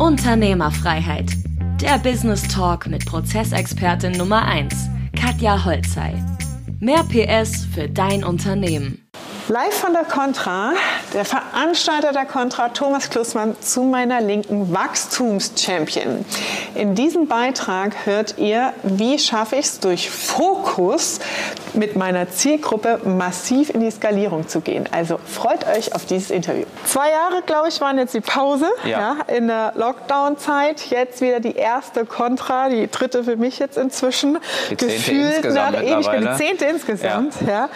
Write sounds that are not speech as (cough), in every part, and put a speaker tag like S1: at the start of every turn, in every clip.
S1: Unternehmerfreiheit. Der Business Talk mit Prozessexpertin Nummer 1, Katja Holzei. Mehr PS für dein Unternehmen.
S2: Live von der Contra, der Veranstalter der Contra, Thomas Klussmann, zu meiner linken Wachstumschampion. In diesem Beitrag hört ihr, wie schaffe ich es durch Fokus mit meiner Zielgruppe massiv in die Skalierung zu gehen. Also freut euch auf dieses Interview. Zwei Jahre, glaube ich, waren jetzt die Pause ja. ja in der Lockdown-Zeit. Jetzt wieder die erste Contra, die dritte für mich jetzt inzwischen.
S3: Die Gefühlt nach Ewigkeit,
S2: die zehnte insgesamt. Ja. ja.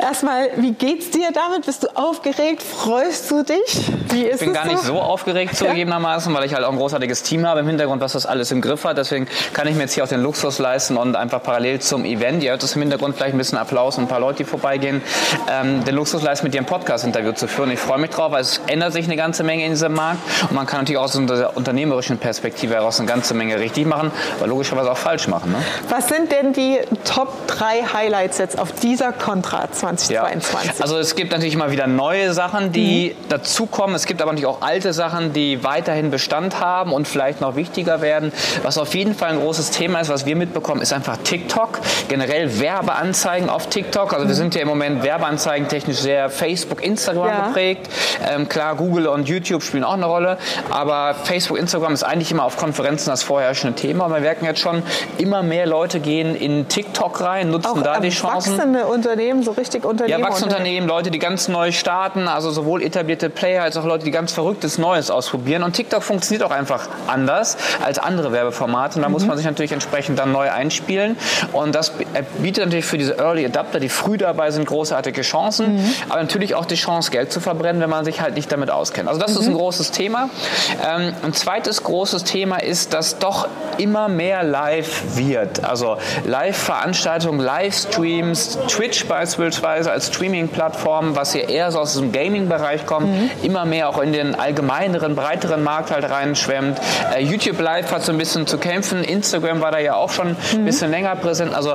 S2: Erstmal, wie geht's dir damit? Bist du aufgeregt? Freust du dich?
S3: Wie ist ich bin gar so? nicht so aufgeregt zugegebenermaßen, weil ich halt auch ein großartiges Team habe im Hintergrund, was das alles im Griff hat. Deswegen kann ich mir jetzt hier auch den Luxus leisten und einfach parallel zum Event, ihr hört das im Hintergrund gleich ein bisschen Applaus und ein paar Leute, die vorbeigehen, ähm, den Luxus leisten, mit dir ein Podcast-Interview zu führen. Ich freue mich drauf, weil es ändert sich eine ganze Menge in diesem Markt und man kann natürlich auch aus einer unternehmerischen Perspektive heraus eine ganze Menge richtig machen, aber logischerweise auch falsch machen. Ne?
S2: Was sind denn die Top 3 Highlights jetzt auf dieser Contra 2022?
S3: Ja. Also es gibt natürlich immer wieder neue Sachen, die mhm. dazukommen. Es gibt aber natürlich auch alte Sachen, die weiterhin Bestand haben und vielleicht noch wichtiger werden. Was auf jeden Fall ein großes Thema ist, was wir mitbekommen, ist einfach TikTok. Generell Werbeanzeigen auf TikTok. Also wir sind ja im Moment Werbeanzeigen technisch sehr Facebook, Instagram ja. geprägt. Ähm, klar, Google und YouTube spielen auch eine Rolle. Aber Facebook, Instagram ist eigentlich immer auf Konferenzen das vorherrschende Thema. Und wir merken jetzt schon, immer mehr Leute gehen in TikTok rein, nutzen auch, da die Chancen.
S2: Wachsende Unternehmen, so richtig Unternehmen.
S3: Ja, wachsende Unternehmen, Leute, die ganz neu starten, also sowohl etablierte Player als auch Leute, die ganz Verrücktes Neues ausprobieren. Und TikTok funktioniert auch einfach anders als andere Werbeformate. Und da mhm. muss man sich natürlich entsprechend dann neu einspielen. Und das bietet natürlich für diese Early Adapter, die früh dabei sind, großartige Chancen. Mhm. Aber natürlich auch die Chance, Geld zu verbrennen, wenn man sich halt nicht damit auskennt. Also das mhm. ist ein großes Thema. Ähm, ein zweites großes Thema ist, dass doch immer mehr live wird. Also Live-Veranstaltungen, Livestreams, Twitch beispielsweise als Streaming-Plattform, was hier eher so aus dem Gaming-Bereich kommt, mhm. immer mehr auch in den allgemeineren, breiteren Markt halt reinschwemmt. Äh, YouTube Live hat so ein bisschen zu kämpfen. Instagram war da ja auch schon mhm. ein bisschen länger präsent. Also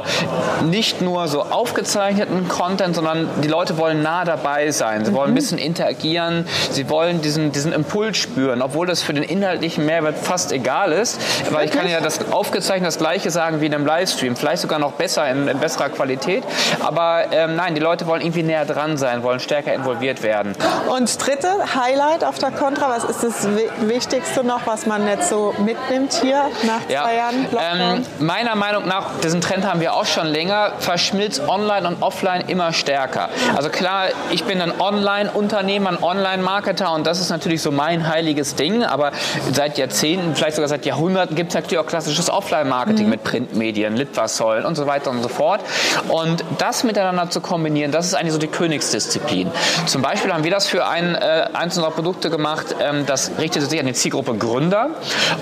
S3: nicht nur so aufgezeichneten Content, sondern die Leute wollen nah dabei sein. Sie mhm. wollen ein mhm. bisschen interagieren. Sie wollen diesen, diesen Impuls spüren, obwohl das für den inhaltlichen Mehrwert fast egal ist. Weil ich kann ja das aufgezeichnet das Gleiche sagen wie in einem Livestream. Vielleicht sogar noch besser, in, in besserer Qualität. Aber ähm, nein, die Leute wollen irgendwie näher dran sein, wollen stärker involviert werden.
S2: Und dritte Highlight auf der Contra, was ist das Wichtigste noch, was man jetzt so mitnimmt hier nach ja, zwei Jahren
S3: Ähm, meiner Meinung nach, diesen Trend haben wir auch schon länger, verschmilzt Online und Offline immer stärker. Also klar, ich bin ein Online-Unternehmer, ein Online-Marketer und das ist natürlich so mein heiliges Ding, aber seit Jahrzehnten, vielleicht sogar seit Jahrhunderten gibt es natürlich auch klassisches Offline-Marketing mhm. mit Printmedien, Litfaßsäulen und so weiter und so fort. Und das miteinander zu kombinieren, das ist eigentlich so die Königsdisziplin. Zum Beispiel haben wir das für ein, äh, eins unserer Produkte gemacht, ähm, das richtete sich an die Zielgruppe Gründer.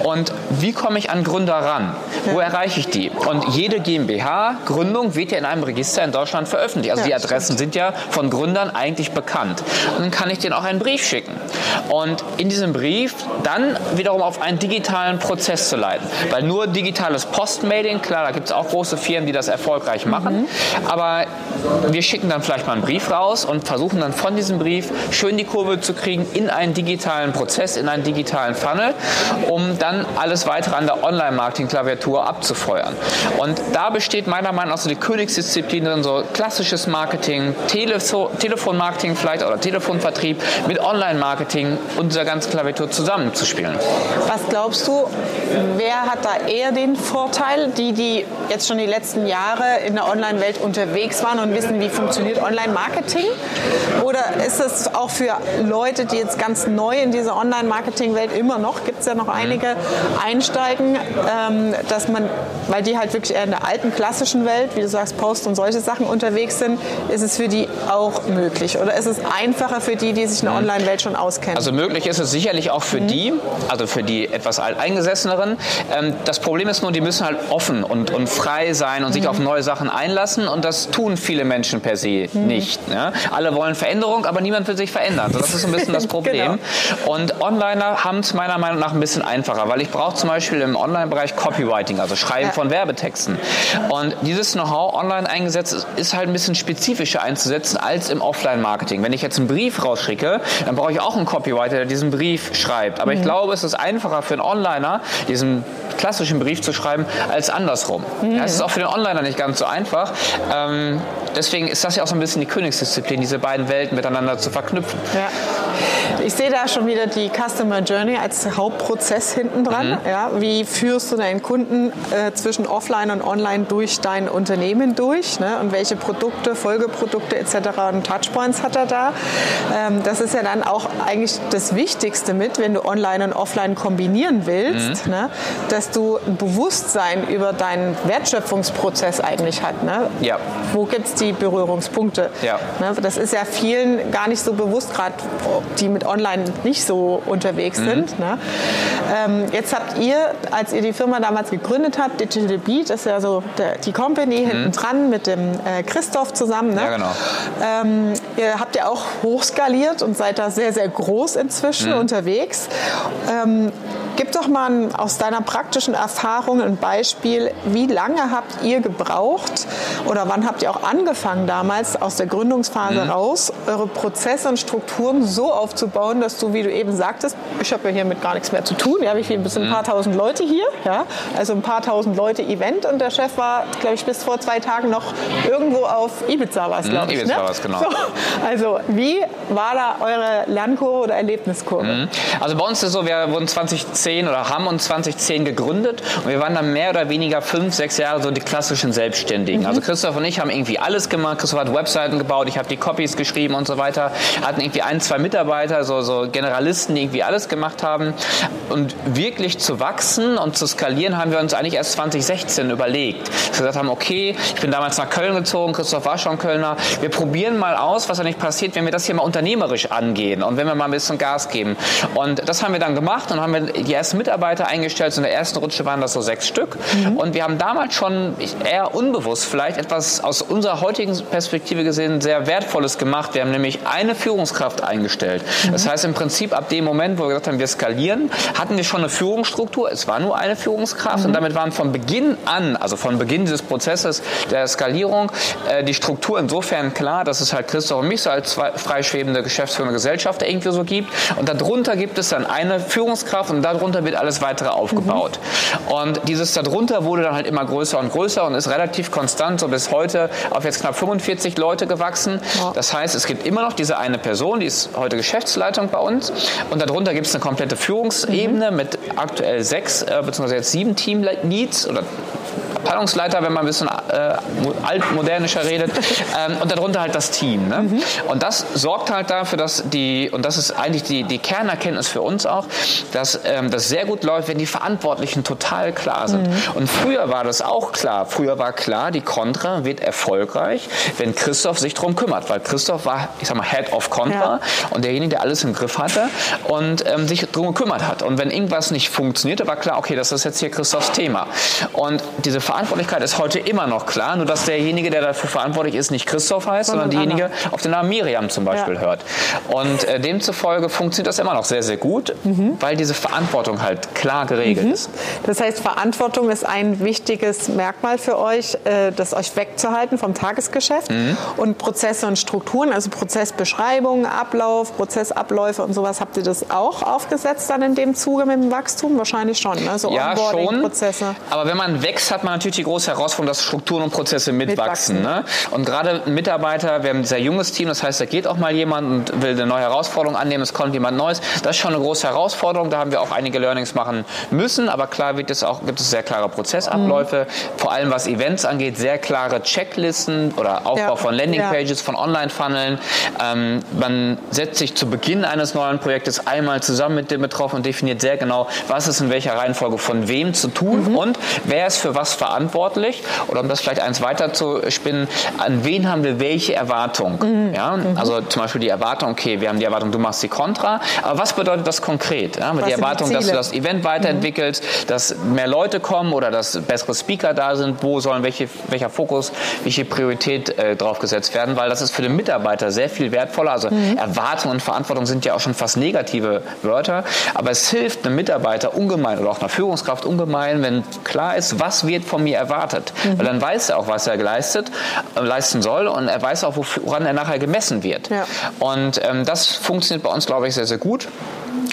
S3: Und wie komme ich an Gründer ran? Wo erreiche ich die? Und jede GmbH-Gründung wird ja in einem Register in Deutschland veröffentlicht. Also die Adressen sind ja von Gründern eigentlich bekannt. Und dann kann ich denen auch einen Brief schicken. Und in diesem Brief dann wiederum auf einen digitalen Prozess zu leiten. Weil nur digitales Postmailing, klar, da gibt es auch große Firmen, die das erfolgreich machen. Mhm. Aber wir schicken dann vielleicht mal einen Brief raus und versuchen dann von diesem Brief schön die Kurve zu kriegen in einen digitalen Prozess, in einen digitalen Funnel, um dann alles weitere an der Online-Marketing-Klaviatur abzufeuern. Und da besteht meiner Meinung nach so die Königsdisziplin, dann so klassisches Marketing, Telefo Telefonmarketing vielleicht oder Telefonvertrieb mit Online-Marketing und dieser ganzen Klaviatur zusammenzuspielen.
S2: Was glaubst du, wer hat da eher den Vorteil? Die, die jetzt schon die letzten Jahre in der Online-Welt unterwegs waren und wissen, wie funktioniert Online-Marketing? Oder ist es auch für Leute, die jetzt ganz neu in diese Online-Marketing-Welt immer noch, gibt es ja noch einige, einsteigen, ähm, dass man, weil die halt wirklich eher in der alten klassischen Welt, wie du sagst, Post und solche Sachen unterwegs sind, ist es für die auch möglich? Oder ist es einfacher für die, die sich in der mhm. Online-Welt schon auskennen?
S3: Also möglich ist es sicherlich auch für mhm. die, also für die etwas alteingesesseneren. Ähm, das Problem ist nur, die müssen halt offen und, und frei sein und mhm. sich auf neue Sachen einlassen und das tun viele Menschen per se mhm. nicht. Ja? Ne? Alle wollen Veränderung, aber niemand will sich verändern. Das ist ein bisschen das (laughs) Problem. genau. Und Onliner haben es meiner Meinung nach ein bisschen einfacher, weil ich brauche zum Beispiel im Online-Bereich Copywriting, also Schreiben ja. von Werbetexten. Und dieses Know-how online eingesetzt ist halt ein bisschen spezifischer einzusetzen als im Offline-Marketing. Wenn ich jetzt einen Brief rausschicke, dann brauche ich auch einen Copywriter, der diesen Brief schreibt. Aber mhm. ich glaube, es ist einfacher für einen Onliner, diesen klassischen Brief zu schreiben, als andersrum. Mhm. Ja, es ist auch für den Onliner nicht ganz so einfach. Ähm, deswegen ist das ja auch so ein bisschen die Königsdisziplin, diese beiden Welten miteinander zu verknüpfen.
S2: Ja. Ich sehe da schon wieder die Customer Journey als Hauptprozess hinten dran. Mhm. Ja, wie führst du deinen Kunden äh, zwischen Offline und Online durch dein Unternehmen durch ne? und welche Produkte, Folgeprodukte etc. und Touchpoints hat er da? Ähm, das ist ja dann auch eigentlich das Wichtigste mit, wenn du Online und Offline kombinieren willst, mhm. ne? dass du ein Bewusstsein über deinen Wertschöpfungsprozess eigentlich hat. Ne?
S3: Ja.
S2: Wo gibt es die Berührungspunkte?
S3: Ja.
S2: Ne? Das ist ja vielen gar nicht so bewusst, gerade die mit online nicht so unterwegs mhm. sind. Ne? Ähm, jetzt habt ihr, als ihr die Firma damals gegründet habt, Digital Beat ist ja so der, die Company mhm. hinten dran mit dem äh, Christoph zusammen. Ne?
S3: Ja, genau.
S2: Ähm, ihr habt ja auch hochskaliert und seid da sehr, sehr groß inzwischen mhm. unterwegs. Ähm, Gib doch mal aus deiner praktischen Erfahrung ein Beispiel, wie lange habt ihr gebraucht oder wann habt ihr auch angefangen damals aus der Gründungsphase mhm. raus, eure Prozesse und Strukturen so aufzubauen, dass du, wie du eben sagtest, ich habe ja hier mit gar nichts mehr zu tun, ja, ich bin bis ein mhm. paar tausend Leute hier, ja, also ein paar tausend Leute Event und der Chef war, glaube ich, bis vor zwei Tagen noch irgendwo auf Ibiza was, glaube
S3: mhm,
S2: ich.
S3: Ibiza ne? was, genau. So,
S2: also wie war da eure Lernkurve oder Erlebniskurve? Mhm.
S3: Also bei uns ist es so, wir wurden 2010 2010 oder haben uns 2010 gegründet und wir waren dann mehr oder weniger fünf, sechs Jahre so die klassischen Selbstständigen. Mhm. Also Christoph und ich haben irgendwie alles gemacht. Christoph hat Webseiten gebaut, ich habe die Copies geschrieben und so weiter. Hatten irgendwie ein, zwei Mitarbeiter, so, so Generalisten, die irgendwie alles gemacht haben. Und wirklich zu wachsen und zu skalieren haben wir uns eigentlich erst 2016 überlegt. Dass wir gesagt haben, okay, ich bin damals nach Köln gezogen, Christoph war schon Kölner. Wir probieren mal aus, was eigentlich passiert, wenn wir das hier mal unternehmerisch angehen und wenn wir mal ein bisschen Gas geben. Und das haben wir dann gemacht und haben wir die ersten Mitarbeiter eingestellt. So in der ersten Rutsche waren das so sechs Stück. Mhm. Und wir haben damals schon eher unbewusst vielleicht etwas aus unserer heutigen Perspektive gesehen sehr Wertvolles gemacht. Wir haben nämlich eine Führungskraft eingestellt. Mhm. Das heißt im Prinzip ab dem Moment, wo wir gesagt haben, wir skalieren, hatten wir schon eine Führungsstruktur. Es war nur eine Führungskraft mhm. und damit waren von Beginn an, also von Beginn dieses Prozesses der Skalierung, äh, die Struktur insofern klar, dass es halt Christoph und mich so als zwei freischwebende geschäftsführende Gesellschaft irgendwie so gibt. Und darunter gibt es dann eine Führungskraft und darunter darunter wird alles weitere aufgebaut. Mhm. Und dieses darunter wurde dann halt immer größer und größer und ist relativ konstant so bis heute auf jetzt knapp 45 Leute gewachsen. Ja. Das heißt, es gibt immer noch diese eine Person, die ist heute Geschäftsleitung bei uns und darunter gibt es eine komplette Führungsebene mhm. mit aktuell sechs äh, bzw. jetzt sieben Teamleads oder Abteilungsleiter, wenn man ein bisschen äh, altmodernischer redet, (laughs) ähm, und darunter halt das Team. Ne? Mhm. Und das sorgt halt dafür, dass die, und das ist eigentlich die, die Kernerkenntnis für uns auch, dass ähm, das sehr gut läuft, wenn die Verantwortlichen total klar sind. Mhm. Und früher war das auch klar. Früher war klar, die Contra wird erfolgreich, wenn Christoph sich darum kümmert, weil Christoph war, ich sag mal, Head of Contra ja. und derjenige, der alles im Griff hatte und ähm, sich darum gekümmert hat. Und wenn irgendwas nicht funktionierte, war klar, okay, das ist jetzt hier Christophs Thema. Und diese Verantwortlichkeit ist heute immer noch klar, nur dass derjenige, der dafür verantwortlich ist, nicht Christoph heißt, sondern, sondern diejenige auf den Namen Miriam zum Beispiel ja. hört. Und äh, demzufolge funktioniert das immer noch sehr, sehr gut, mhm. weil diese Verantwortung halt klar geregelt mhm. ist.
S2: Das heißt, Verantwortung ist ein wichtiges Merkmal für euch, äh, das euch wegzuhalten vom Tagesgeschäft mhm. und Prozesse und Strukturen, also Prozessbeschreibungen, Ablauf, Prozessabläufe und sowas, habt ihr das auch aufgesetzt dann in dem Zuge mit dem Wachstum? Wahrscheinlich schon, ne?
S3: so ja, Onboarding-Prozesse. Aber wenn man wächst, hat man natürlich die große Herausforderung, dass Strukturen und Prozesse mitwachsen. mitwachsen. Ne? Und gerade Mitarbeiter, wir haben ein sehr junges Team, das heißt, da geht auch mal jemand und will eine neue Herausforderung annehmen, es kommt jemand Neues. Das ist schon eine große Herausforderung, da haben wir auch einige Learnings machen müssen, aber klar wird es auch, gibt es sehr klare Prozessabläufe, mhm. vor allem was Events angeht, sehr klare Checklisten oder Aufbau ja. von Landingpages, ja. von Online-Funneln. Ähm, man setzt sich zu Beginn eines neuen Projektes einmal zusammen mit dem Betroffenen und definiert sehr genau, was ist in welcher Reihenfolge von wem zu tun mhm. und wer ist für was verantwortlich verantwortlich? Oder um das vielleicht eins weiter zu spinnen, an wen haben wir welche Erwartung? Mhm. Ja? Mhm. Also zum Beispiel die Erwartung, okay, wir haben die Erwartung, du machst die Kontra, aber was bedeutet das konkret? Ja? die Erwartung, die dass du das Event weiterentwickelst, mhm. dass mehr Leute kommen oder dass bessere Speaker da sind, wo sollen welche, welcher Fokus, welche Priorität äh, drauf gesetzt werden, weil das ist für den Mitarbeiter sehr viel wertvoller. Also mhm. Erwartung und Verantwortung sind ja auch schon fast negative Wörter, aber es hilft einem Mitarbeiter ungemein oder auch einer Führungskraft ungemein, wenn klar ist, was wird von mir erwartet. Mhm. Weil dann weiß er auch, was er geleistet, äh, leisten soll und er weiß auch, woran er nachher gemessen wird. Ja. Und ähm, das funktioniert bei uns, glaube ich, sehr, sehr gut.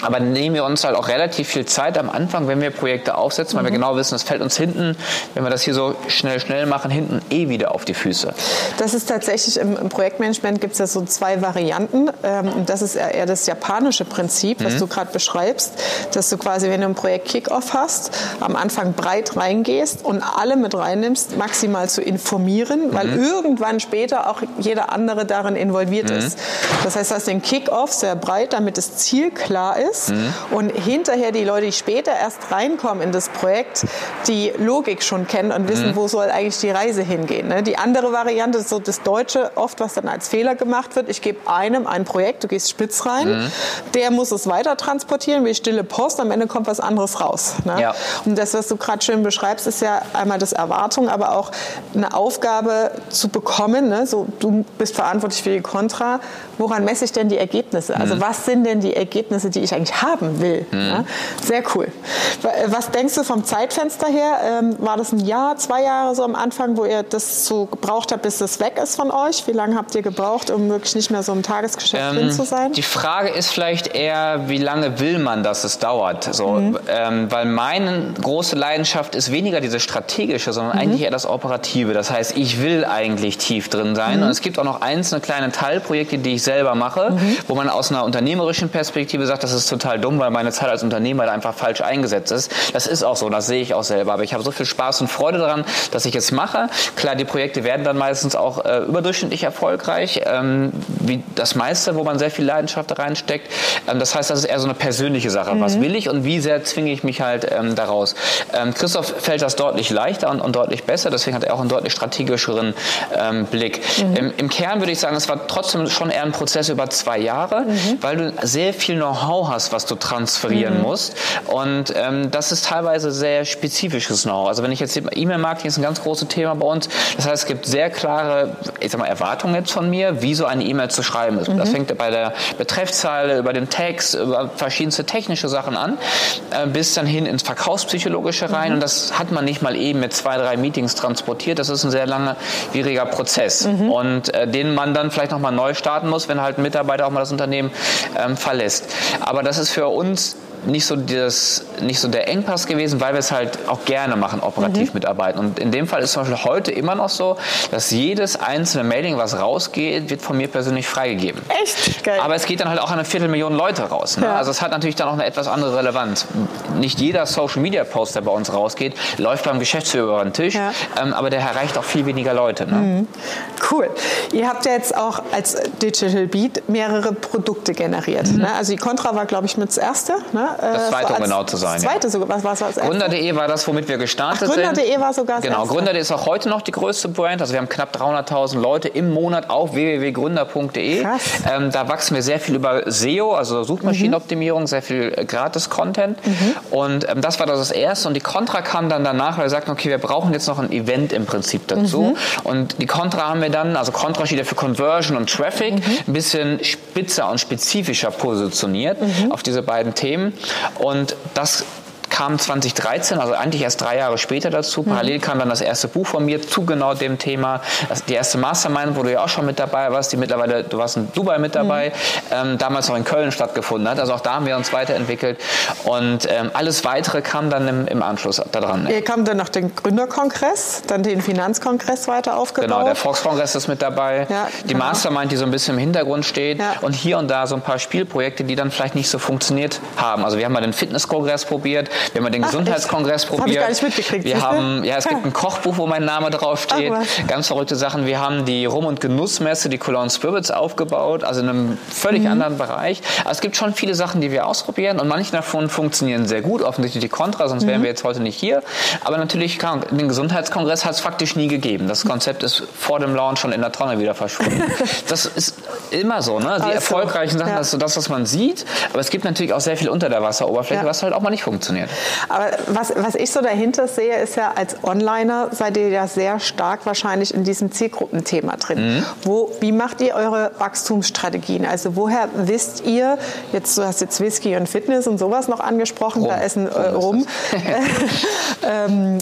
S3: Aber nehmen wir uns halt auch relativ viel Zeit am Anfang, wenn wir Projekte aufsetzen, weil mhm. wir genau wissen, es fällt uns hinten, wenn wir das hier so schnell, schnell machen, hinten eh wieder auf die Füße.
S2: Das ist tatsächlich im, im Projektmanagement gibt es ja so zwei Varianten. Ähm, das ist eher das japanische Prinzip, was mhm. du gerade beschreibst, dass du quasi, wenn du ein Projekt Kickoff hast, am Anfang breit reingehst und alle mit reinnimmst, maximal zu informieren, weil mhm. irgendwann später auch jeder andere darin involviert mhm. ist. Das heißt, du hast den Kickoff sehr breit, damit das Ziel klar ist ist mhm. und hinterher die Leute, die später erst reinkommen in das Projekt, die Logik schon kennen und wissen, mhm. wo soll eigentlich die Reise hingehen. Ne? Die andere Variante ist so das Deutsche, oft was dann als Fehler gemacht wird. Ich gebe einem ein Projekt, du gehst spitz rein, mhm. der muss es weiter transportieren, wie stille Post, am Ende kommt was anderes raus. Ne? Ja. Und das, was du gerade schön beschreibst, ist ja einmal das Erwartung, aber auch eine Aufgabe zu bekommen. Ne? So, du bist verantwortlich für die Contra. Woran messe ich denn die Ergebnisse? Also mhm. was sind denn die Ergebnisse, die ich eigentlich haben will. Mhm. Ja? Sehr cool. Was denkst du vom Zeitfenster her? Ähm, war das ein Jahr, zwei Jahre so am Anfang, wo ihr das so gebraucht habt, bis das weg ist von euch? Wie lange habt ihr gebraucht, um wirklich nicht mehr so im Tagesgeschäft ähm, drin zu sein?
S3: Die Frage ist vielleicht eher, wie lange will man, dass es dauert? So, mhm. ähm, weil meine große Leidenschaft ist weniger diese strategische, sondern mhm. eigentlich eher das operative. Das heißt, ich will eigentlich tief drin sein. Mhm. Und es gibt auch noch einzelne kleine Teilprojekte, die ich selber mache, mhm. wo man aus einer unternehmerischen Perspektive sagt, das ist total dumm, weil meine Zeit als Unternehmer da einfach falsch eingesetzt ist. Das ist auch so, das sehe ich auch selber. Aber ich habe so viel Spaß und Freude daran, dass ich es mache. Klar, die Projekte werden dann meistens auch äh, überdurchschnittlich erfolgreich, ähm, wie das meiste, wo man sehr viel Leidenschaft reinsteckt. Ähm, das heißt, das ist eher so eine persönliche Sache. Mhm. Was will ich und wie sehr zwinge ich mich halt ähm, daraus? Ähm, Christoph fällt das deutlich leichter und, und, deutlich besser, deswegen hat er auch einen deutlich strategischeren ähm, Blick. Mhm. Im, Im, Kern würde ich sagen, es war trotzdem schon eher ein Prozess über zwei Jahre, mhm. weil du sehr viel Know-how hast, was du transferieren mhm. musst. Und ähm, das ist teilweise sehr spezifisches Know-how. Also wenn ich jetzt E-Mail-Marketing ist ein ganz großes Thema bei uns. Das heißt, es gibt sehr klare, ich sag mal, Erwartungen jetzt von mir, wie so eine E-Mail zu schreiben ist. Mhm. Das fängt bei der Betreffzeile, über den Text, über verschiedenste technische Sachen an, äh, bis dann hin ins Verkaufspsychologische rein. Mhm. Und das hat man nicht mal eben mit zwei, drei Meetings transportiert. Das ist ein sehr langwieriger Prozess. Mhm. Und äh, den man dann vielleicht nochmal neu starten muss, wenn halt ein Mitarbeiter auch mal das Unternehmen ähm, verlässt. Aber das ist für uns nicht so, das, nicht so der Engpass gewesen, weil wir es halt auch gerne machen, operativ mhm. mitarbeiten. Und in dem Fall ist zum Beispiel heute immer noch so, dass jedes einzelne Mailing, was rausgeht, wird von mir persönlich freigegeben.
S2: Echt? Geil.
S3: Aber es geht dann halt auch an eine Viertelmillion Leute raus. Ne? Ja. Also es hat natürlich dann auch eine etwas andere Relevanz. Nicht jeder Social Media Post, der bei uns rausgeht, läuft beim Geschäftsführer über den Tisch, ja. ähm, aber der erreicht auch viel weniger Leute. Ne? Mhm.
S2: Cool. Ihr habt ja jetzt auch als Digital Beat mehrere Produkte generiert. Mhm. Ne? Also die Contra war, glaube ich, mit das erste. Ne?
S3: Das zweite, um genau zu sein.
S2: Das zweite sogar. Was war das
S3: Gründer.de war das, womit wir gestartet
S2: Ach, Gründer.de
S3: sind.
S2: war sogar das
S3: Genau, Gründer.de ist auch heute noch die größte Brand. Also wir haben knapp 300.000 Leute im Monat auf www.gründer.de. Ähm, da wachsen wir sehr viel über SEO, also Suchmaschinenoptimierung, mhm. sehr viel äh, Gratis-Content. Mhm. Und ähm, das war das erste. Und die Contra kam dann danach, weil wir sagten, okay, wir brauchen jetzt noch ein Event im Prinzip dazu. Mhm. Und die Contra haben wir dann, also Contra steht ja für Conversion und Traffic, mhm. ein bisschen spitzer und spezifischer positioniert mhm. auf diese beiden Themen. Und das kam 2013, also eigentlich erst drei Jahre später dazu. Parallel kam dann das erste Buch von mir zu genau dem Thema. Das, die erste Mastermind, wo du ja auch schon mit dabei warst, die mittlerweile, du warst in Dubai mit dabei, mhm. ähm, damals noch in Köln stattgefunden hat. Also auch da haben wir uns weiterentwickelt. Und ähm, alles Weitere kam dann im, im Anschluss daran.
S2: Ihr kam dann noch den Gründerkongress, dann den Finanzkongress weiter aufgebaut.
S3: Genau, der Volkskongress ist mit dabei. Ja, die genau. Mastermind, die so ein bisschen im Hintergrund steht. Ja. Und hier und da so ein paar Spielprojekte, die dann vielleicht nicht so funktioniert haben. Also wir haben mal den Fitnesskongress probiert. Wenn man den (laughs) Gesundheitskongress
S2: Ach,
S3: probiert.
S2: Hab ich gar nicht mitgekriegt.
S3: Wir haben, ja, es gibt ein Kochbuch, wo mein Name draufsteht.
S2: Ach,
S3: Ganz verrückte Sachen. Wir haben die Rum- und Genussmesse, die Cologne Spirits aufgebaut, also in einem völlig mhm. anderen Bereich. Also es gibt schon viele Sachen, die wir ausprobieren und manche davon funktionieren sehr gut. Offensichtlich die Contra, sonst mhm. wären wir jetzt heute nicht hier. Aber natürlich, den Gesundheitskongress hat es faktisch nie gegeben. Das Konzept ist vor dem Launch schon in der Tonne wieder verschwunden. (laughs) das ist immer so, ne? Die also, erfolgreichen Sachen, ja. das ist so das, was man sieht. Aber es gibt natürlich auch sehr viel unter der Wasseroberfläche, ja. was halt auch mal nicht funktioniert.
S2: Aber was, was ich so dahinter sehe, ist ja, als Onliner seid ihr ja sehr stark wahrscheinlich in diesem Zielgruppenthema drin. Mhm. Wo, wie macht ihr eure Wachstumsstrategien? Also woher wisst ihr, jetzt du hast jetzt Whisky und Fitness und sowas noch angesprochen, rum. da essen äh, rum. (laughs) (laughs) ähm,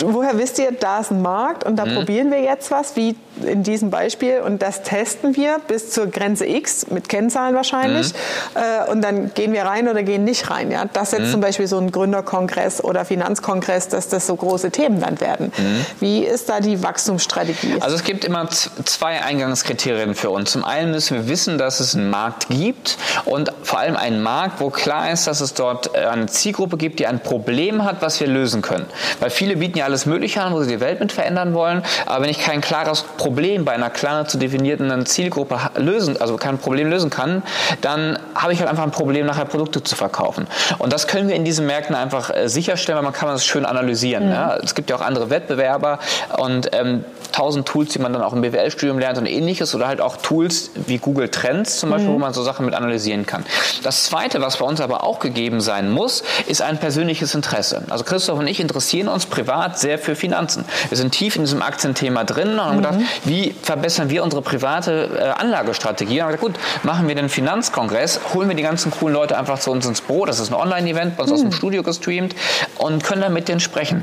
S2: woher wisst ihr, da ist ein Markt und da mhm. probieren wir jetzt was, wie in diesem Beispiel und das testen wir bis zur Grenze X mit Kennzahlen wahrscheinlich mhm. äh, und dann gehen wir rein oder gehen nicht rein. Ja? Das ist jetzt mhm. zum Beispiel so ein Gründerkongress oder Finanzkongress, dass das so große Themen dann werden. Mhm. Wie ist da die Wachstumsstrategie?
S3: Also es gibt immer zwei Eingangskriterien für uns. Zum einen müssen wir wissen, dass es einen Markt gibt und vor allem einen Markt, wo klar ist, dass es dort äh, eine Zielgruppe gibt, die ein Problem hat, was wir lösen können. Weil viele bieten ja alles Mögliche an, wo sie die Welt mit verändern wollen, aber wenn ich kein klares Problem bei einer klar zu definierten Zielgruppe lösen, also kein Problem lösen kann, dann habe ich halt einfach ein Problem, nachher Produkte zu verkaufen. Und das können wir in diesen Märkten einfach äh, sicherstellen, weil man kann das schön analysieren. Mhm. Ja. Es gibt ja auch andere Wettbewerber und ähm, tausend Tools, die man dann auch im BWL-Studium lernt und ähnliches oder halt auch Tools wie Google Trends zum Beispiel, mhm. wo man so Sachen mit analysieren kann. Das Zweite, was bei uns aber auch gegeben sein muss, ist ein persönliches Interesse. Also Christoph und ich interessieren uns privat sehr für Finanzen. Wir sind tief in diesem Aktienthema drin und haben mhm. gedacht, wie verbessern wir unsere private äh, Anlagestrategie? Und haben gesagt, gut, machen wir den Finanzkongress, holen wir die ganzen coolen Leute einfach zu uns ins Büro. Das ist ein Online-Event, bei uns mhm. aus dem mhm. Studio gestreamt und können dann mit denen sprechen.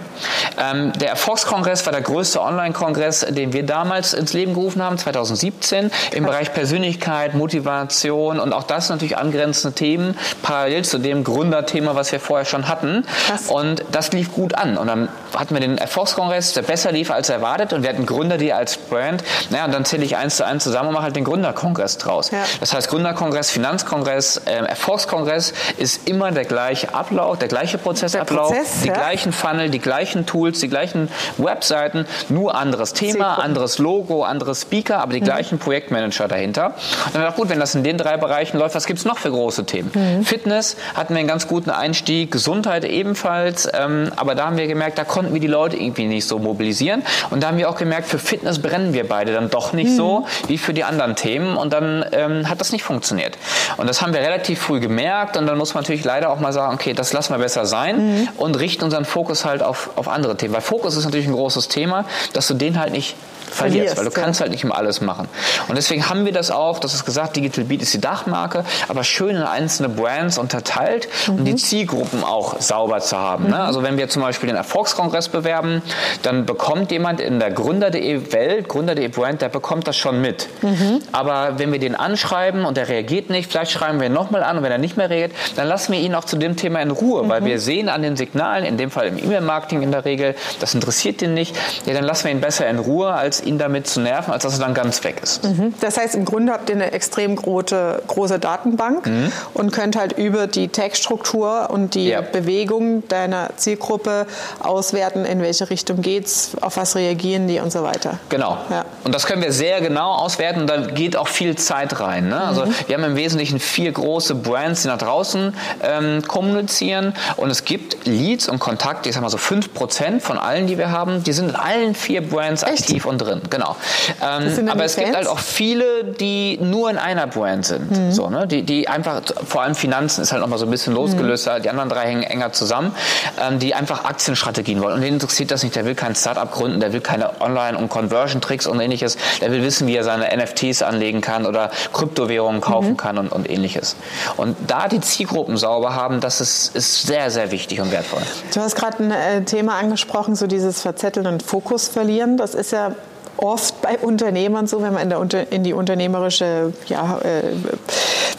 S3: Ähm, der Erfolgskongress war der größte Online-Kongress den wir damals ins Leben gerufen haben, 2017, im Bereich Persönlichkeit, Motivation und auch das natürlich angrenzende Themen, parallel zu dem Gründerthema, was wir vorher schon hatten. Krass. Und das lief gut an. Und dann hatten wir den Erfolgskongress, der besser lief als erwartet und wir hatten Gründer, die als Brand, naja, und dann zähle ich eins zu eins zusammen und mache halt den Gründerkongress draus. Ja. Das heißt, Gründerkongress, Finanzkongress, äh, Erfolgskongress ist immer der gleiche Ablauf, der gleiche Prozessablauf, der Prozess, die ja. gleichen Funnel, die gleichen Tools, die gleichen Webseiten, nur anderes Thema. Anderes Logo, andere Speaker, aber die mhm. gleichen Projektmanager dahinter. Und dann dachte ich, gut, wenn das in den drei Bereichen läuft, was gibt es noch für große Themen? Mhm. Fitness hatten wir einen ganz guten Einstieg, Gesundheit ebenfalls, ähm, aber da haben wir gemerkt, da konnten wir die Leute irgendwie nicht so mobilisieren. Und da haben wir auch gemerkt, für Fitness brennen wir beide dann doch nicht mhm. so wie für die anderen Themen. Und dann ähm, hat das nicht funktioniert. Und das haben wir relativ früh gemerkt. Und dann muss man natürlich leider auch mal sagen, okay, das lassen wir besser sein mhm. und richten unseren Fokus halt auf, auf andere Themen. Weil Fokus ist natürlich ein großes Thema, dass du den halt nicht nicht verlierst, weil du kannst halt nicht immer alles machen. Und deswegen haben wir das auch, das ist gesagt, Digital Beat ist die Dachmarke, aber schön in einzelne Brands unterteilt, um mhm. die Zielgruppen auch sauber zu haben. Ne? Mhm. Ne? Also wenn wir zum Beispiel den Erfolgskongress bewerben, dann bekommt jemand in der Gründer.de Welt, Gründer.de Brand, der bekommt das schon mit. Mhm. Aber wenn wir den anschreiben und der reagiert nicht, vielleicht schreiben wir ihn nochmal an und wenn er nicht mehr reagiert, dann lassen wir ihn auch zu dem Thema in Ruhe, weil mhm. wir sehen an den Signalen, in dem Fall im E-Mail-Marketing in der Regel, das interessiert ihn nicht, ja, dann lassen wir ihn besser in Ruhe, als ihn damit zu nerven, als dass er dann ganz weg ist.
S2: Mhm. Das heißt, im Grunde habt ihr eine extrem große, große Datenbank mhm. und könnt halt über die Textstruktur und die ja. Bewegung deiner Zielgruppe auswerten, in welche Richtung geht es, auf was reagieren die und so weiter.
S3: Genau. Ja. Und das können wir sehr genau auswerten und da geht auch viel Zeit rein. Ne? Also mhm. wir haben im Wesentlichen vier große Brands, die nach draußen ähm, kommunizieren und es gibt Leads und Kontakte, ich sag mal so 5% von allen, die wir haben, die sind in allen vier Brands Echt? aktiv und drin. Genau. Ähm, aber es Fans? gibt halt auch viele, die nur in einer Brand sind. Mhm. So, ne? die, die einfach, vor allem Finanzen ist halt nochmal so ein bisschen losgelöst, mhm. die anderen drei hängen enger zusammen, ähm, die einfach Aktienstrategien wollen. Und den interessiert das nicht, der will kein Startup gründen, der will keine Online- und Conversion-Tricks und ähnliches, der will wissen, wie er seine NFTs anlegen kann oder Kryptowährungen kaufen mhm. kann und, und ähnliches. Und da die Zielgruppen sauber haben, das ist, ist sehr, sehr wichtig und wertvoll.
S2: Du hast gerade ein äh, Thema angesprochen, so dieses Verzetteln und Fokus verlieren. Das ist ja oft bei Unternehmern so, wenn man in, der, in die unternehmerische ja, äh,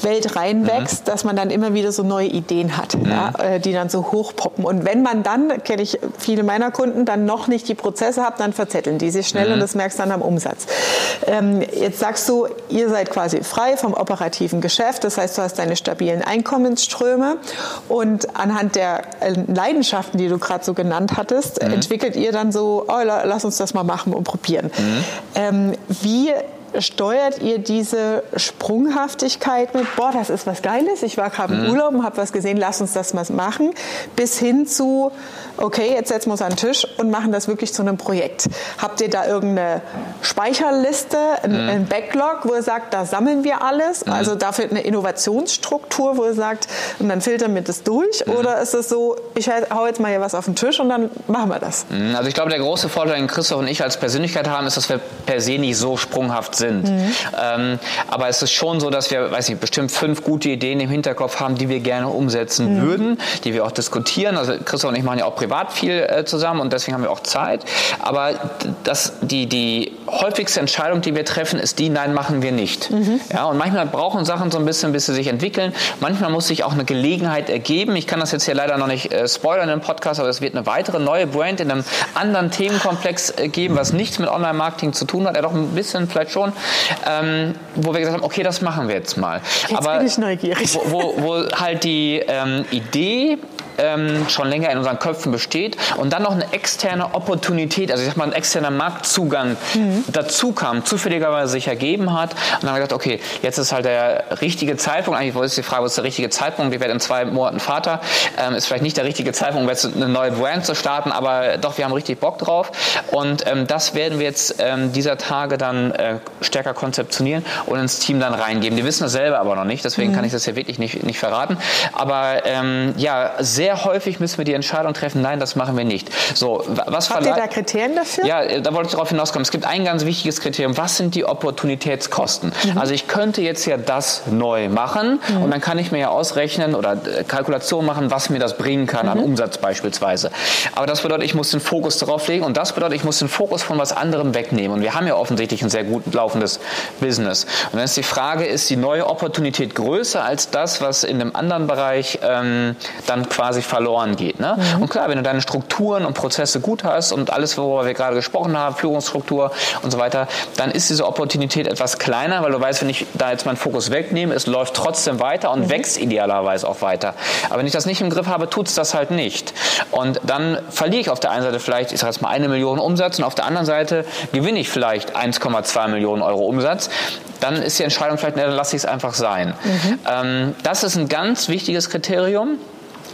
S2: Welt reinwächst, mhm. dass man dann immer wieder so neue Ideen hat, mhm. ja, äh, die dann so hochpoppen. Und wenn man dann, kenne ich viele meiner Kunden, dann noch nicht die Prozesse hat, dann verzetteln die sich schnell mhm. und das merkst du dann am Umsatz. Ähm, jetzt sagst du, ihr seid quasi frei vom operativen Geschäft, das heißt, du hast deine stabilen Einkommensströme und anhand der äh, Leidenschaften, die du gerade so genannt hattest, mhm. entwickelt ihr dann so, oh, lass uns das mal machen und probieren. Mhm. Ähm, wie steuert ihr diese Sprunghaftigkeit mit, boah, das ist was Geiles, ich war gerade im mhm. Urlaub und habe was gesehen, lass uns das mal machen, bis hin zu, okay, jetzt setzen wir uns an den Tisch und machen das wirklich zu einem Projekt. Habt ihr da irgendeine Speicherliste, ein, mhm. ein Backlog, wo ihr sagt, da sammeln wir alles, mhm. also dafür eine Innovationsstruktur, wo ihr sagt, und dann filtern wir das durch, oder ist es so, ich hau jetzt mal hier was auf den Tisch und dann machen wir das?
S3: Also ich glaube, der große Vorteil, den Christoph und ich als Persönlichkeit haben, ist, dass wir per se nicht so sprunghaft sind sind. Mhm. Ähm, aber es ist schon so, dass wir, weiß ich, bestimmt fünf gute Ideen im Hinterkopf haben, die wir gerne umsetzen mhm. würden, die wir auch diskutieren. Also Christoph und ich machen ja auch privat viel äh, zusammen und deswegen haben wir auch Zeit. Aber das, die, die häufigste Entscheidung, die wir treffen, ist die, nein, machen wir nicht. Mhm. Ja, und manchmal brauchen Sachen so ein bisschen, bis sie sich entwickeln. Manchmal muss sich auch eine Gelegenheit ergeben. Ich kann das jetzt hier leider noch nicht äh, spoilern im Podcast, aber es wird eine weitere neue Brand in einem anderen Themenkomplex äh, geben, was nichts mit Online-Marketing zu tun hat. Ja, doch ein bisschen vielleicht schon ähm, wo wir gesagt haben, okay, das machen wir jetzt mal.
S2: Jetzt Aber bin ich neugierig.
S3: Wo, wo, wo halt die ähm, Idee ähm, schon länger in unseren Köpfen besteht. Und dann noch eine externe Opportunität, also ich sag mal ein externer Marktzugang mhm. dazu kam, zufälligerweise sich ergeben hat. Und dann haben wir gesagt, okay, jetzt ist halt der richtige Zeitpunkt, eigentlich ist die Frage, was ist der richtige Zeitpunkt, ich werde in zwei Monaten Vater, ähm, ist vielleicht nicht der richtige Zeitpunkt, um jetzt eine neue Brand zu starten, aber doch, wir haben richtig Bock drauf. Und ähm, das werden wir jetzt ähm, dieser Tage dann äh, stärker konzeptionieren und ins Team dann reingeben. Die wissen das selber aber noch nicht, deswegen mhm. kann ich das hier wirklich nicht, nicht verraten, aber ähm, ja, sehr sehr häufig müssen wir die Entscheidung treffen, nein, das machen wir nicht. So,
S2: was Habt ihr da Kriterien dafür?
S3: Ja, äh, da wollte ich darauf hinauskommen. Es gibt ein ganz wichtiges Kriterium. Was sind die Opportunitätskosten? Mhm. Also ich könnte jetzt ja das neu machen mhm. und dann kann ich mir ja ausrechnen oder äh, Kalkulation machen, was mir das bringen kann mhm. an Umsatz beispielsweise. Aber das bedeutet, ich muss den Fokus darauf legen und das bedeutet, ich muss den Fokus von was anderem wegnehmen. Und wir haben ja offensichtlich ein sehr gut laufendes Business. Und dann ist die Frage, ist die neue Opportunität größer als das, was in einem anderen Bereich ähm, dann quasi quasi verloren geht. Ne? Mhm. Und klar, wenn du deine Strukturen und Prozesse gut hast und alles, worüber wir gerade gesprochen haben, Führungsstruktur und so weiter, dann ist diese Opportunität etwas kleiner, weil du weißt, wenn ich da jetzt meinen Fokus wegnehme, es läuft trotzdem weiter und mhm. wächst idealerweise auch weiter. Aber wenn ich das nicht im Griff habe, tut es das halt nicht. Und dann verliere ich auf der einen Seite vielleicht, ich sage jetzt mal eine Million Umsatz und auf der anderen Seite gewinne ich vielleicht 1,2 Millionen Euro Umsatz dann ist die Entscheidung vielleicht, ne, dann lasse ich es einfach sein. Mhm. Ähm, das ist ein ganz wichtiges Kriterium.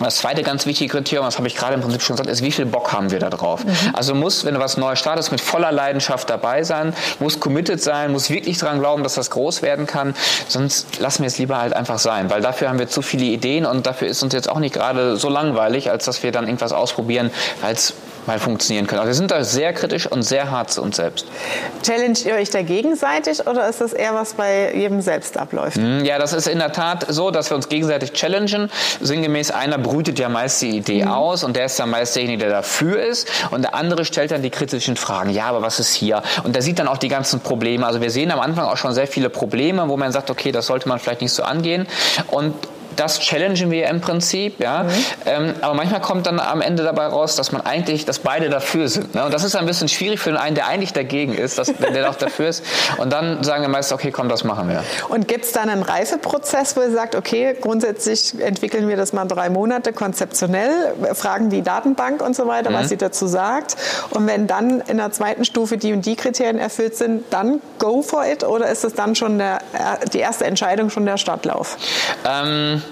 S3: Das zweite ganz wichtige Kriterium, das habe ich gerade im Prinzip schon gesagt, ist, wie viel Bock haben wir da drauf? Mhm. Also muss, wenn du was Neues startest, mit voller Leidenschaft dabei sein, muss committed sein, muss wirklich daran glauben, dass das groß werden kann. Sonst lassen wir es lieber halt einfach sein, weil dafür haben wir zu viele Ideen und dafür ist uns jetzt auch nicht gerade so langweilig, als dass wir dann irgendwas ausprobieren, weil es mal funktionieren können. Also wir sind da sehr kritisch und sehr hart zu uns selbst.
S2: Challenge ihr euch da gegenseitig oder ist das eher was bei jedem selbst abläuft?
S3: Hm, ja, das ist in der Tat so, dass wir uns gegenseitig challengen. Sinngemäß, einer brütet ja meist die Idee mhm. aus und der ist dann meist derjenige, der dafür ist und der andere stellt dann die kritischen Fragen. Ja, aber was ist hier? Und der sieht dann auch die ganzen Probleme. Also wir sehen am Anfang auch schon sehr viele Probleme, wo man sagt, okay, das sollte man vielleicht nicht so angehen. Und das challengen wir im Prinzip, ja. Mhm. Ähm, aber manchmal kommt dann am Ende dabei raus, dass man eigentlich, dass beide dafür sind. Ne? Und das ist ein bisschen schwierig für einen, der eigentlich dagegen ist, dass, wenn der auch dafür ist. Und dann sagen wir meist, okay, komm, das machen wir.
S2: Und gibt es dann einen Reifeprozess, wo ihr sagt, okay, grundsätzlich entwickeln wir das mal drei Monate konzeptionell, fragen die Datenbank und so weiter, mhm. was sie dazu sagt. Und wenn dann in der zweiten Stufe die und die Kriterien erfüllt sind, dann go for it oder ist es dann schon der, die erste Entscheidung schon der Startlauf?
S3: Ähm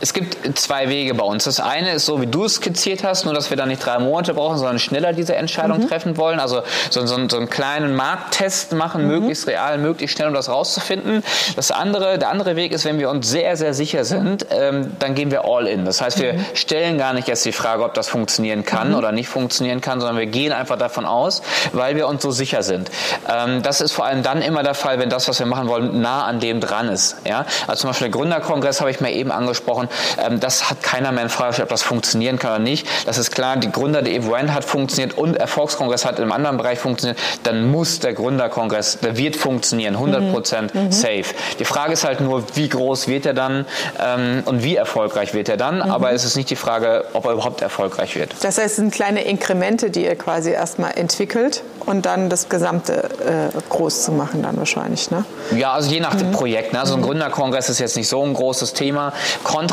S3: es gibt zwei Wege bei uns. Das eine ist so, wie du es skizziert hast, nur dass wir da nicht drei Monate brauchen, sondern schneller diese Entscheidung mhm. treffen wollen. Also so, so, so, einen kleinen Markttest machen, mhm. möglichst real, möglichst schnell, um das rauszufinden. Das andere, der andere Weg ist, wenn wir uns sehr, sehr sicher sind, ähm, dann gehen wir all in. Das heißt, wir mhm. stellen gar nicht erst die Frage, ob das funktionieren kann mhm. oder nicht funktionieren kann, sondern wir gehen einfach davon aus, weil wir uns so sicher sind. Ähm, das ist vor allem dann immer der Fall, wenn das, was wir machen wollen, nah an dem dran ist. Ja? Also zum Beispiel der Gründerkongress habe ich mir eben angesprochen Ähm, das hat keiner mehr in Frage, ob das funktionieren kann oder nicht. Das ist klar, die Gründer der Event hat funktioniert und Erfolgskongress hat im anderen Bereich funktioniert, dann muss der Gründerkongress, der wird funktionieren, 100 Prozent mhm. safe. Die Frage ist halt nur, wie groß wird er dann ähm, und wie erfolgreich wird er dann, mhm. aber es ist nicht die Frage, ob er überhaupt erfolgreich wird.
S2: Das heißt, es sind kleine Inkremente, die ihr quasi erstmal entwickelt und dann das Gesamte äh, groß zu machen dann wahrscheinlich, ne?
S3: Ja, also je nach mhm. Projekt. Ne? Also ein mhm. Gründerkongress ist jetzt nicht so ein großes Thema.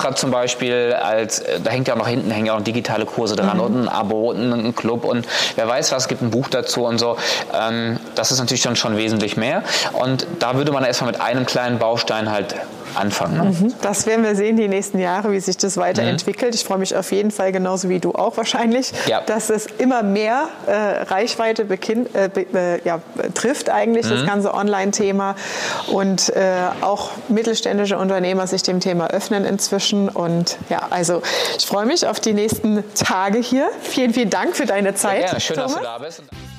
S3: Contra zum Beispiel, als, äh, da hängt ja auch noch hinten hängen ja auch digitale Kurse dran mhm. und ein Abo und ein Club und wer weiß was, gibt ein Buch dazu und so. Ähm, das ist natürlich dann schon wesentlich mehr. Und da würde man erstmal mit einem kleinen Baustein halt anfangen. Ne?
S2: Mhm. Das werden wir sehen die nächsten Jahre, wie sich das weiterentwickelt. Mhm. Ich freue mich auf jeden Fall genauso wie du auch wahrscheinlich, ja. dass es immer mehr äh, Reichweite äh, be ja, trifft eigentlich, mhm. das ganze Online-Thema und äh, auch mittelständische Unternehmer sich dem Thema öffnen inzwischen. Und ja, also ich freue mich auf die nächsten Tage hier. Vielen, vielen Dank für deine Zeit.
S3: Ja, schön, Thomas. dass du da bist.